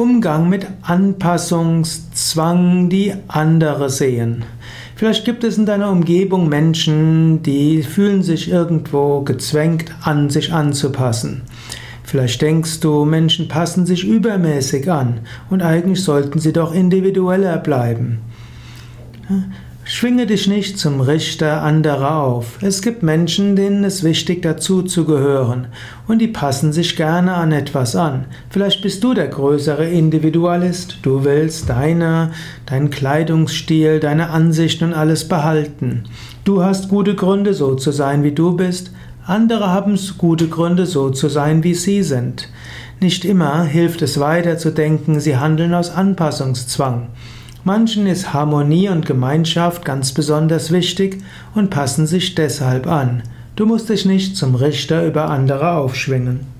Umgang mit Anpassungszwang, die andere sehen. Vielleicht gibt es in deiner Umgebung Menschen, die fühlen sich irgendwo gezwängt an, sich anzupassen. Vielleicht denkst du, Menschen passen sich übermäßig an und eigentlich sollten sie doch individueller bleiben. Schwinge dich nicht zum Richter anderer auf. Es gibt Menschen, denen es wichtig dazu zu gehören und die passen sich gerne an etwas an. Vielleicht bist du der größere Individualist. Du willst deine, deinen Kleidungsstil, deine Ansichten und alles behalten. Du hast gute Gründe, so zu sein, wie du bist. Andere haben gute Gründe, so zu sein, wie sie sind. Nicht immer hilft es weiter zu denken, sie handeln aus Anpassungszwang. Manchen ist Harmonie und Gemeinschaft ganz besonders wichtig und passen sich deshalb an. Du musst dich nicht zum Richter über andere aufschwingen.